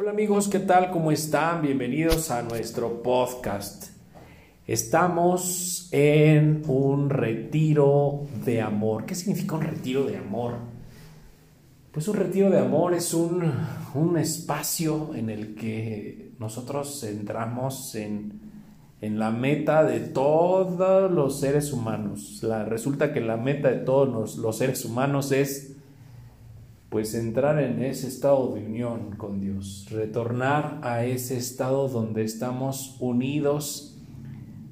Hola amigos, ¿qué tal? ¿Cómo están? Bienvenidos a nuestro podcast. Estamos en un retiro de amor. ¿Qué significa un retiro de amor? Pues un retiro de amor es un, un espacio en el que nosotros entramos en, en la meta de todos los seres humanos. La, resulta que la meta de todos los, los seres humanos es pues entrar en ese estado de unión con Dios, retornar a ese estado donde estamos unidos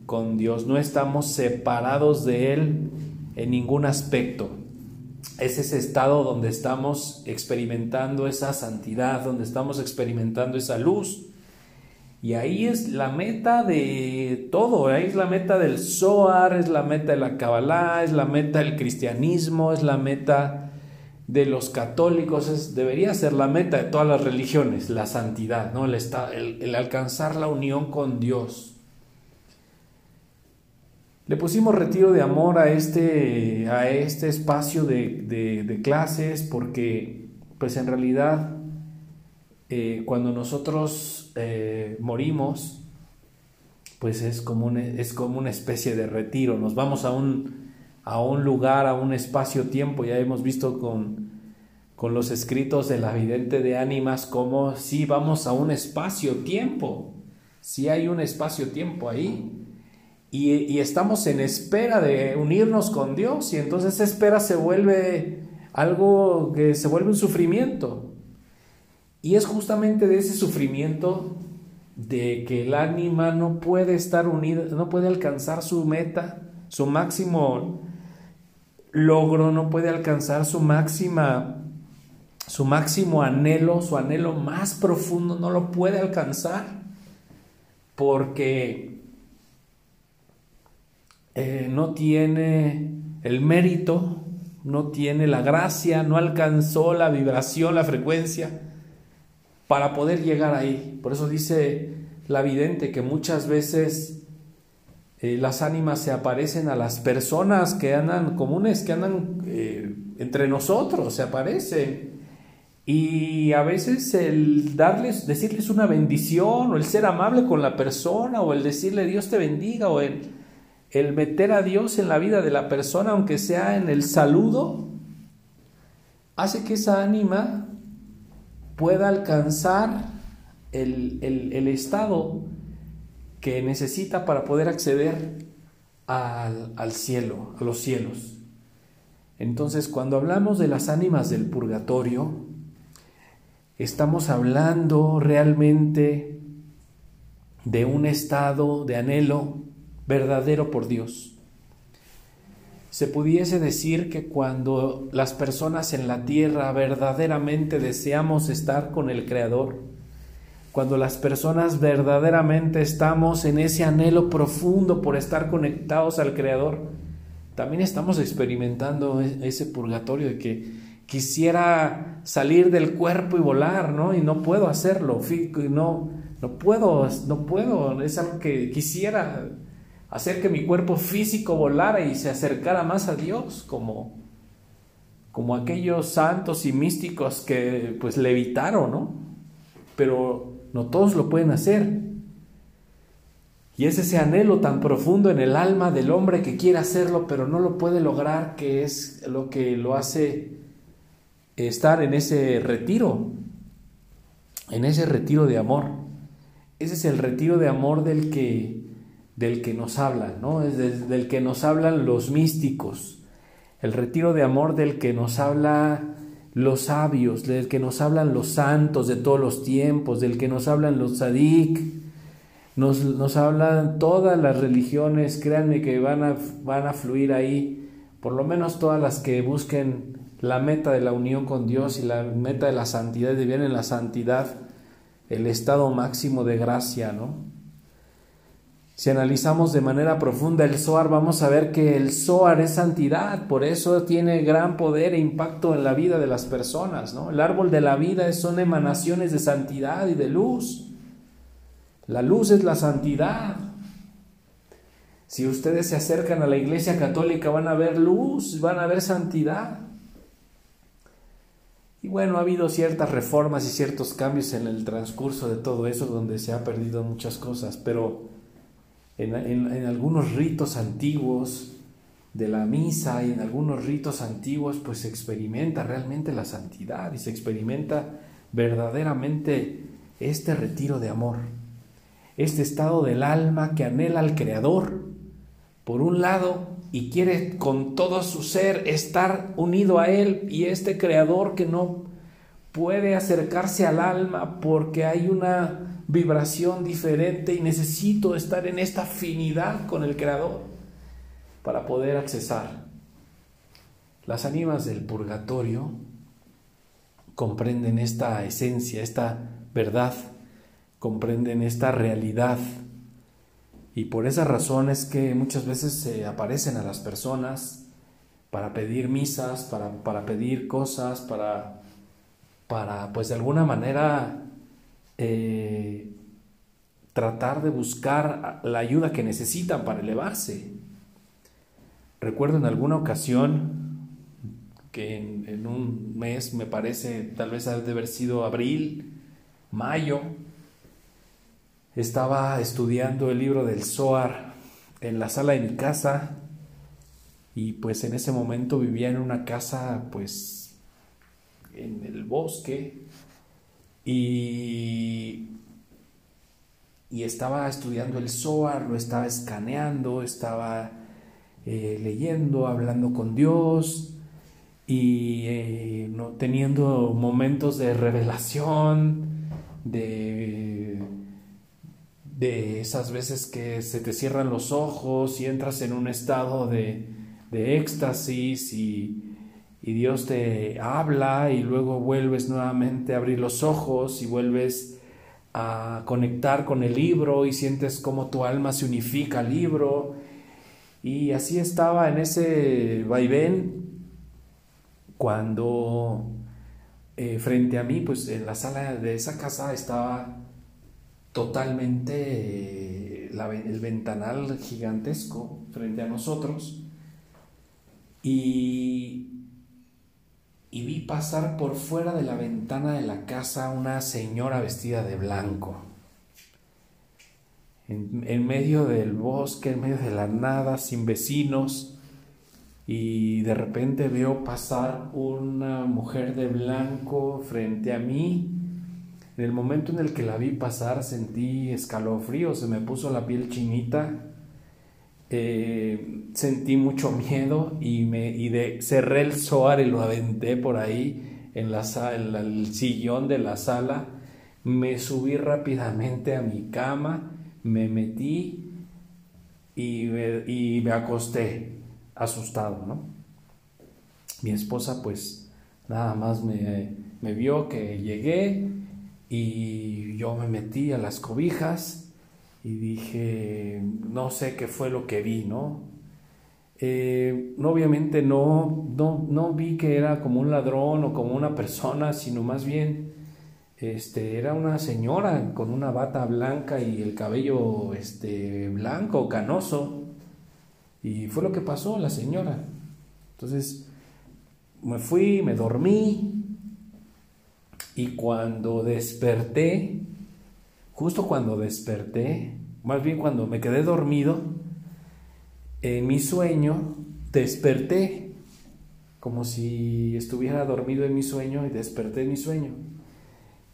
con Dios, no estamos separados de Él en ningún aspecto. Es ese estado donde estamos experimentando esa santidad, donde estamos experimentando esa luz. Y ahí es la meta de todo, ahí es la meta del Zohar, es la meta de la Kabbalah, es la meta del cristianismo, es la meta de los católicos es, debería ser la meta de todas las religiones, la santidad, ¿no? el, el, alcanzar la unión con Dios. Le pusimos retiro de amor a este, a este espacio de, clases porque, pues en realidad, eh, cuando nosotros eh, morimos, pues es como, es como una especie de retiro. Nos vamos a un, a un lugar, a un espacio-tiempo. Ya hemos visto con, con los escritos de la vidente de ánimas como si vamos a un espacio-tiempo, si hay un espacio-tiempo ahí. Y, y, estamos en espera de unirnos con Dios y entonces esa espera se vuelve algo que se vuelve un sufrimiento. Y es justamente de ese sufrimiento de que el ánima no puede estar unida, no puede alcanzar su meta, su máximo logro, no puede alcanzar su máxima, su máximo anhelo, su anhelo más profundo, no lo puede alcanzar porque eh, no tiene el mérito, no tiene la gracia, no alcanzó la vibración, la frecuencia para poder llegar ahí. Por eso dice la vidente que muchas veces eh, las ánimas se aparecen a las personas que andan comunes, que andan eh, entre nosotros, se aparecen. Y a veces el darles, decirles una bendición, o el ser amable con la persona, o el decirle Dios te bendiga, o el, el meter a Dios en la vida de la persona, aunque sea en el saludo, hace que esa ánima pueda alcanzar el, el, el estado que necesita para poder acceder al, cielo, a los cielos. Entonces, cuando hablamos de las ánimas del purgatorio, estamos hablando realmente de un estado de anhelo verdadero por Dios. Se pudiese decir que cuando las personas en la tierra verdaderamente deseamos estar con el Creador, cuando las personas verdaderamente estamos en ese anhelo profundo por estar conectados al Creador, también estamos experimentando e-, ese purgatorio de que quisiera salir del cuerpo y volar, ¿no? Y no puedo hacerlo, no, no puedo, no puedo, es algo que quisiera hacer que mi cuerpo físico volara y se acercara más a Dios, como, como aquellos santos y místicos que pues levitaron, ¿no? Pero no todos lo pueden hacer. Y es ese anhelo tan profundo en el alma del hombre que quiere hacerlo, pero no lo puede lograr, que es lo que lo hace estar en ese retiro, en ese retiro de amor. Ese es el retiro de amor del que, del que nos hablan, ¿no? Es del que nos hablan los místicos. El retiro de amor del que nos habla los sabios, del que nos hablan los santos de todos los tiempos, del que nos hablan los sadik, nos, nos hablan todas las religiones, créanme que van a, van a fluir ahí, por lo menos todas las que busquen la meta de la unión con Dios y la meta de la santidad, de bien en la santidad, el estado máximo de gracia, ¿no? Si analizamos de manera profunda el Zohar, vamos a ver que el Zohar es santidad, por eso tiene gran poder e impacto en la vida de las personas. ¿no? El árbol de la vida son emanaciones de santidad y de luz. La luz es la santidad. Si ustedes se acercan a la iglesia católica van a ver luz, van a ver santidad. Y bueno, ha habido ciertas reformas y ciertos cambios en el transcurso de todo eso donde se ha perdido muchas cosas, pero en, en algunos ritos antiguos de la misa y en algunos ritos antiguos pues se experimenta realmente la santidad y se experimenta verdaderamente este retiro de amor, este estado del alma que anhela al Creador, por un lado, y quiere con todo su ser estar unido a Él y este Creador que no puede acercarse al alma porque hay una vibración diferente y necesito estar en esta afinidad con el Creador para poder accesar. Las ánimas del purgatorio comprenden esta esencia, esta verdad, comprenden esta realidad. Y por esa razón es que muchas veces se aparecen a las personas para pedir misas, para, para pedir cosas, para, para, pues de alguna manera, eh, tratar de buscar la ayuda que necesitan para elevarse. Recuerdo en alguna ocasión que en, un mes, me parece, tal vez ha de haber sido abril, mayo, estaba estudiando el libro del Zohar en la sala de mi casa y pues en ese momento vivía en una casa pues en el bosque y, y estaba estudiando el Zohar, lo estaba escaneando, estaba eh, leyendo, hablando con Dios y eh, no, teniendo momentos de revelación, de, de esas veces que se te cierran los ojos y entras en un estado de, de éxtasis y, y Dios te habla y luego vuelves nuevamente a abrir los ojos y vuelves a conectar con el libro y sientes como tu alma se unifica al libro. Y así estaba en ese vaivén cuando eh, frente a mí, pues en la sala de esa casa estaba totalmente eh, el ventanal gigantesco frente a nosotros y, y vi pasar por fuera de la ventana de la casa una señora vestida de blanco. en medio del bosque, en medio de la nada, sin vecinos, y de repente veo pasar una mujer de blanco frente a mí. En el momento en el que la vi pasar sentí escalofrío, se me puso la piel chinita, eh, sentí mucho miedo y, me, y de, cerré el soar y lo aventé por ahí en, la, el sillón de la sala. Me subí rápidamente a mi cama, me metí y y me acosté asustado, ¿no? Mi esposa pues nada más me, me vio que llegué y yo me metí a las cobijas y dije, no sé qué fue lo que vi, ¿no? Eh, obviamente no, no, no, vi que era como un ladrón o como una persona, sino más bien este, era una señora con una bata blanca y el cabello este, blanco, canoso. Y fue lo que pasó la señora. Entonces me fui, me dormí y cuando desperté, justo cuando desperté, más bien cuando me quedé dormido, en mi sueño desperté, como si estuviera dormido en mi sueño y desperté en mi sueño.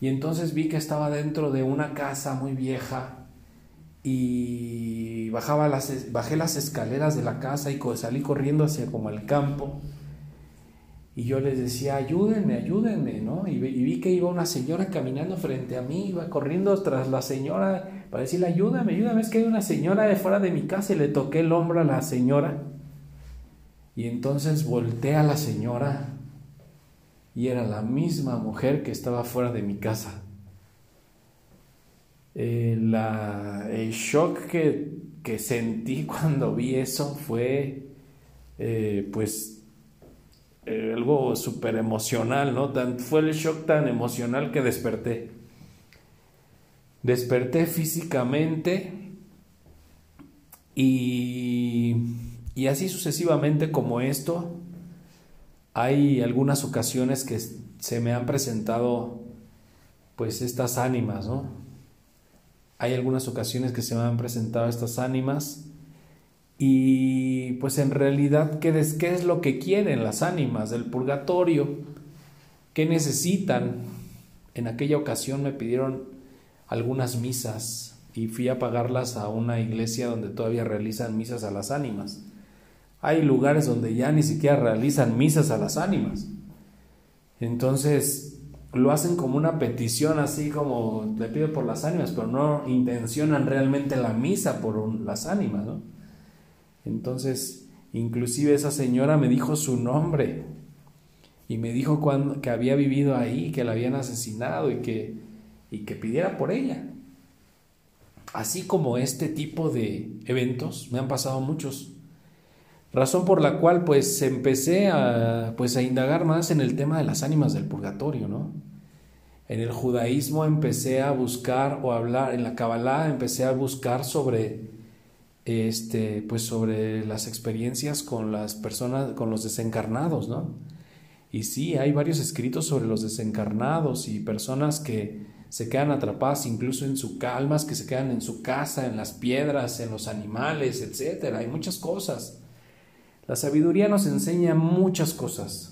Y entonces vi que estaba dentro de una casa muy vieja, y bajaba las, bajé las escaleras de la casa y salí corriendo hacia como el campo. Y yo les decía, ayúdenme, ayúdenme, ¿no? Y, vi que iba una señora caminando frente a mí, iba corriendo tras la señora para decirle, ayúdame, ayúdame, es que hay una señora de fuera de mi casa y le toqué el hombro a la señora. Y entonces volteé a la señora y era la misma mujer que estaba fuera de mi casa. Eh, la, el shock que, que, sentí cuando vi eso fue eh, pues eh, algo súper emocional, ¿no? Tan, fue el shock tan emocional que desperté. Desperté físicamente y, y así sucesivamente como esto, hay algunas ocasiones que se me han presentado pues estas ánimas, ¿no? Hay algunas ocasiones que se me han presentado estas ánimas y pues en realidad, ¿qué es, ¿qué es lo que quieren las ánimas del purgatorio? ¿Qué necesitan? En aquella ocasión me pidieron algunas misas y fui a pagarlas a una iglesia donde todavía realizan misas a las ánimas. Hay lugares donde ya ni siquiera realizan misas a las ánimas. Entonces lo hacen como una petición, así como le pido por las ánimas, pero no intencionan realmente la misa por las ánimas, ¿no? Entonces, inclusive esa señora me dijo su nombre y me dijo cuando, que había vivido ahí, que la habían asesinado y que, y que pidiera por ella. Así como este tipo de eventos, me han pasado muchos. Razón por la cual pues empecé a, pues, a indagar más en el tema de las ánimas del purgatorio, ¿no? En el judaísmo empecé a buscar o hablar, en la Kabbalah empecé a buscar sobre este, pues sobre las experiencias con las personas, con los desencarnados, ¿no? Y sí, hay varios escritos sobre los desencarnados y personas que se quedan atrapadas incluso en su calmas, que se quedan en su casa, en las piedras, en los animales, etcétera. Hay muchas cosas. La sabiduría nos enseña muchas cosas.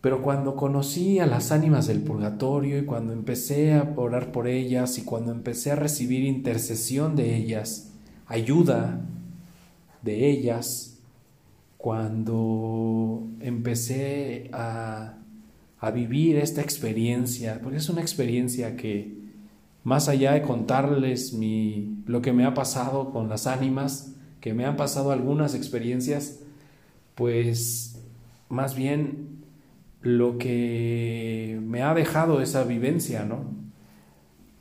Pero cuando conocí a las ánimas del purgatorio y cuando empecé a orar por ellas y cuando empecé a recibir intercesión de ellas, ayuda de ellas, cuando empecé a, a vivir esta experiencia, porque es una experiencia que más allá de contarles mi, lo que me ha pasado con las ánimas, que me han pasado algunas experiencias, pues más bien lo que me ha dejado esa vivencia, ¿no?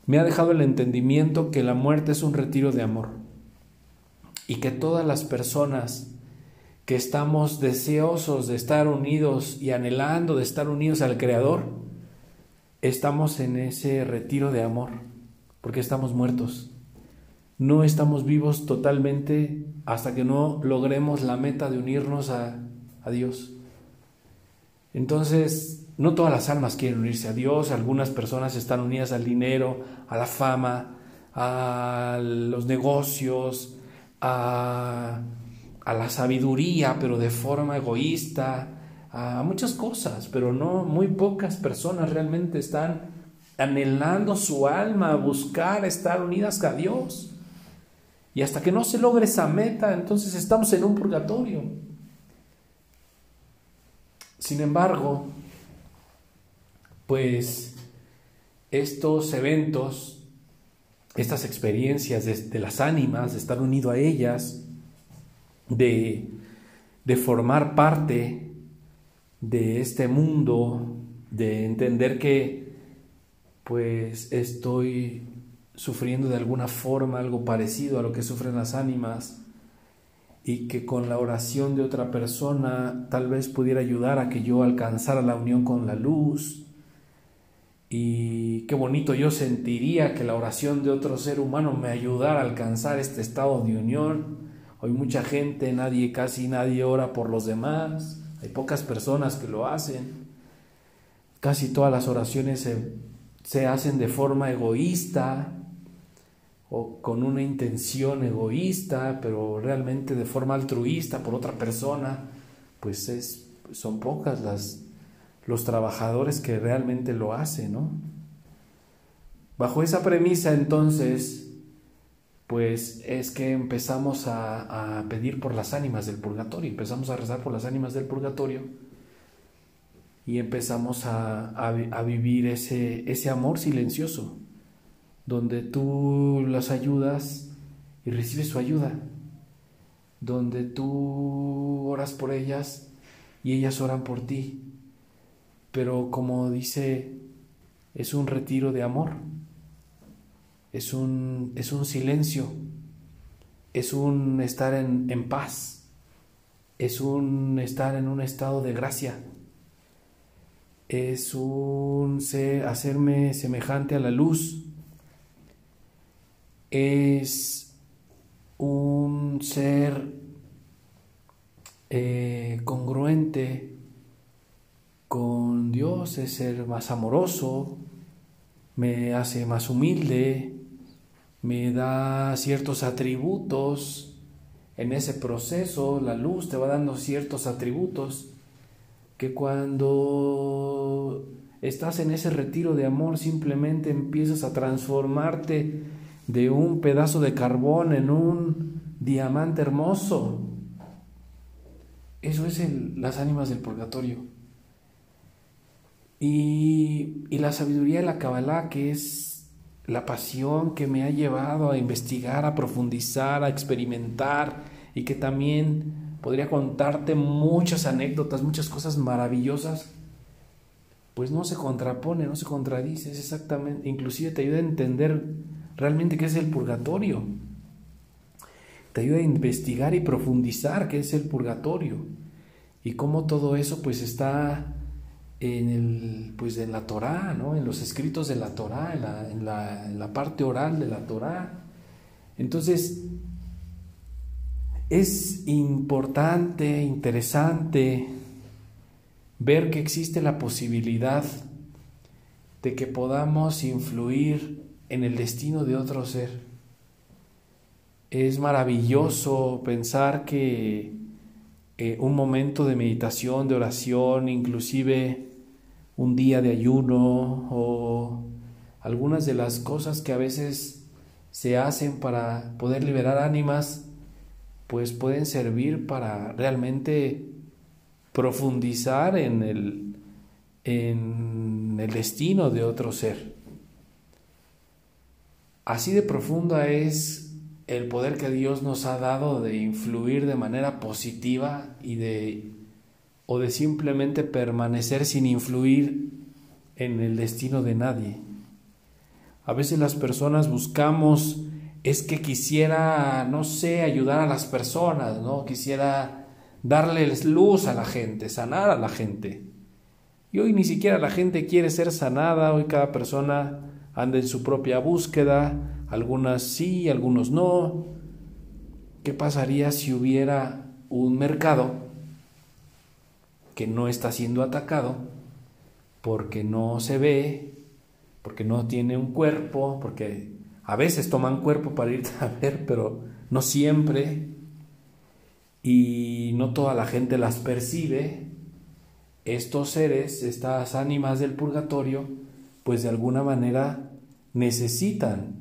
Me ha dejado el entendimiento que la muerte es un retiro de amor y que todas las personas que estamos deseosos de estar unidos y anhelando de estar unidos al Creador, estamos en ese retiro de amor, porque estamos muertos. No estamos vivos totalmente hasta que no logremos la meta de unirnos a, a Dios. Entonces, no todas las almas quieren unirse a Dios, algunas personas están unidas al dinero, a la fama, a los negocios, a, la sabiduría, pero de forma egoísta, a muchas cosas, pero no muy pocas personas realmente están anhelando su alma a buscar estar unidas a Dios. Y hasta que no se logre esa meta, entonces estamos en un purgatorio. Sin embargo, pues estos eventos, estas experiencias de, las ánimas, de estar unido a ellas, de, de formar parte de este mundo, de entender que pues estoy sufriendo de alguna forma algo parecido a lo que sufren las ánimas, y que con la oración de otra persona tal vez pudiera ayudar a que yo alcanzara la unión con la luz. Y qué bonito yo sentiría que la oración de otro ser humano me ayudara a alcanzar este estado de unión. Hoy mucha gente, nadie, casi nadie ora por los demás. Hay pocas personas que lo hacen. Casi todas las oraciones se, se hacen de forma egoísta, o con una intención egoísta, pero realmente de forma altruista por otra persona, pues es, son pocas las, los trabajadores que realmente lo hacen, ¿no? Bajo esa premisa entonces, pues es que empezamos a, pedir por las ánimas del purgatorio, empezamos a rezar por las ánimas del purgatorio y empezamos a, a vivir ese, ese amor silencioso donde tú las ayudas y recibes su ayuda, donde tú oras por ellas y ellas oran por ti. Pero como dice, es un retiro de amor, es un, es un silencio, es un estar en, en paz, es un estar en un estado de gracia, es un hacerme semejante a la luz es un ser eh, congruente con Dios es ser más amoroso, me hace más humilde, me da ciertos atributos. En ese proceso la luz te va dando ciertos atributos que cuando estás en ese retiro de amor simplemente empiezas a transformarte de un pedazo de carbón en un diamante hermoso. Eso es las ánimas del purgatorio. Y, y la sabiduría de la Kabbalah, que es la pasión que me ha llevado a investigar, a profundizar, a experimentar y que también podría contarte muchas anécdotas, muchas cosas maravillosas, pues no se contrapone, no se contradice, es exactamente, inclusive te ayuda a entender realmente qué es el purgatorio. Te ayuda a investigar y profundizar qué es el purgatorio y cómo todo eso pues está en, el, pues, en la Torá, ¿no? en los escritos de la Torá, en la, en, la, en la parte oral de la Torá. Entonces, es importante, interesante ver que existe la posibilidad de que podamos influir en el destino de otro ser. Es maravilloso pensar que eh, un momento de meditación, de oración, inclusive un día de ayuno o algunas de las cosas que a veces se hacen para poder liberar ánimas, pues pueden servir para realmente profundizar en el, en el destino de otro ser. Así de profunda es el poder que Dios nos ha dado de influir de manera positiva y de o de simplemente permanecer sin influir en el destino de nadie. A veces las personas buscamos es que quisiera, no sé, ayudar a las personas, ¿no? Quisiera darles luz a la gente, sanar a la gente. Y hoy ni siquiera la gente quiere ser sanada, hoy cada persona anda en su propia búsqueda, algunas sí, algunos no. ¿Qué pasaría si hubiera un mercado que no está siendo atacado porque no se ve, porque no tiene un cuerpo, porque a veces toman cuerpo para ir a ver, pero no siempre, y no toda la gente las percibe, estos seres, estas ánimas del purgatorio, pues de alguna manera necesitan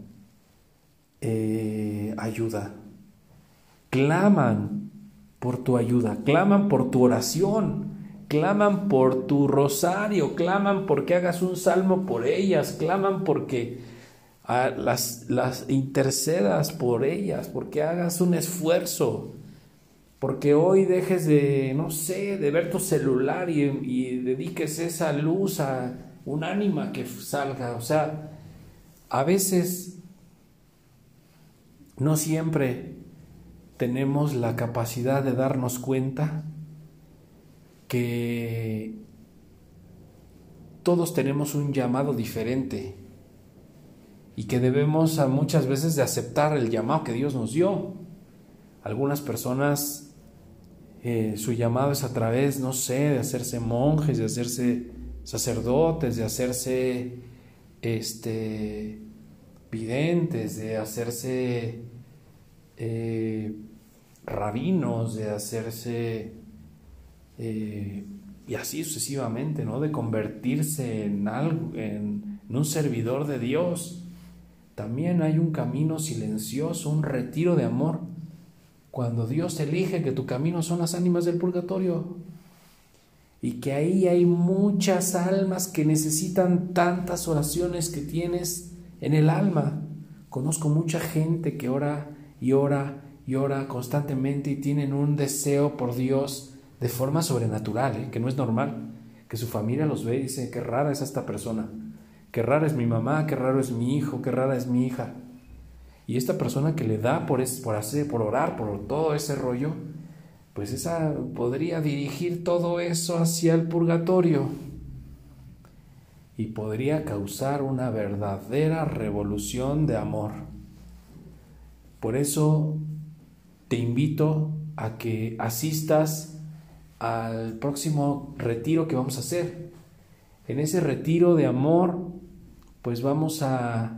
eh, ayuda, claman por tu ayuda, claman por tu oración, claman por tu rosario, claman porque hagas un salmo por ellas, claman porque ah, las, las intercedas por ellas, porque hagas un esfuerzo, porque hoy dejes de, no sé, de ver tu celular y, y dediques esa luz a un ánima que salga. O sea, a veces no siempre tenemos la capacidad de darnos cuenta que todos tenemos un llamado diferente y que debemos a muchas veces de aceptar el llamado que Dios nos dio. Algunas personas eh, su llamado es a través, no sé, de hacerse monjes, de hacerse sacerdotes, de hacerse este videntes, de hacerse eh, rabinos, de hacerse eh, y así sucesivamente, ¿no? De convertirse en, algo, en, un servidor de Dios. También hay un camino silencioso, un retiro de amor. Cuando Dios elige que tu camino son las ánimas del purgatorio. Y que ahí hay muchas almas que necesitan tantas oraciones que tienes en el alma. Conozco mucha gente que ora y ora y ora constantemente y tienen un deseo por Dios de forma sobrenatural, ¿eh? que no es normal, que su familia los ve y dice, qué rara es esta persona, qué rara es mi mamá, qué raro es mi hijo, qué rara es mi hija. Y esta persona que le da por, por hacer, por orar, por todo ese rollo, pues esa podría dirigir todo eso hacia el purgatorio y podría causar una verdadera revolución de amor. Por eso te invito a que asistas al próximo retiro que vamos a hacer. En ese retiro de amor, pues vamos a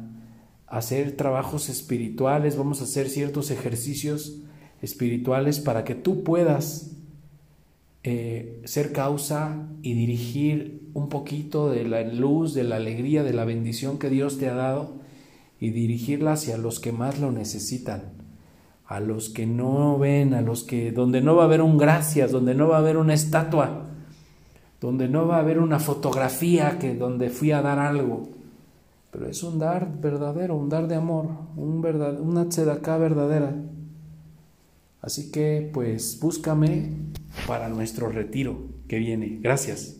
hacer trabajos espirituales, vamos a hacer ciertos ejercicios espirituales para que tú puedas eh, ser causa y dirigir un poquito de la luz, de la alegría, de la bendición que Dios te ha dado y dirigirla hacia los que más lo necesitan, a los que no ven, a los que donde no va a haber un gracias, donde no va a haber una estatua, donde no va a haber una fotografía que donde fui a dar algo, pero es un dar verdadero, un dar de amor, un verdad, una tzedaká verdadera. Así que pues búscame para nuestro retiro que viene. Gracias.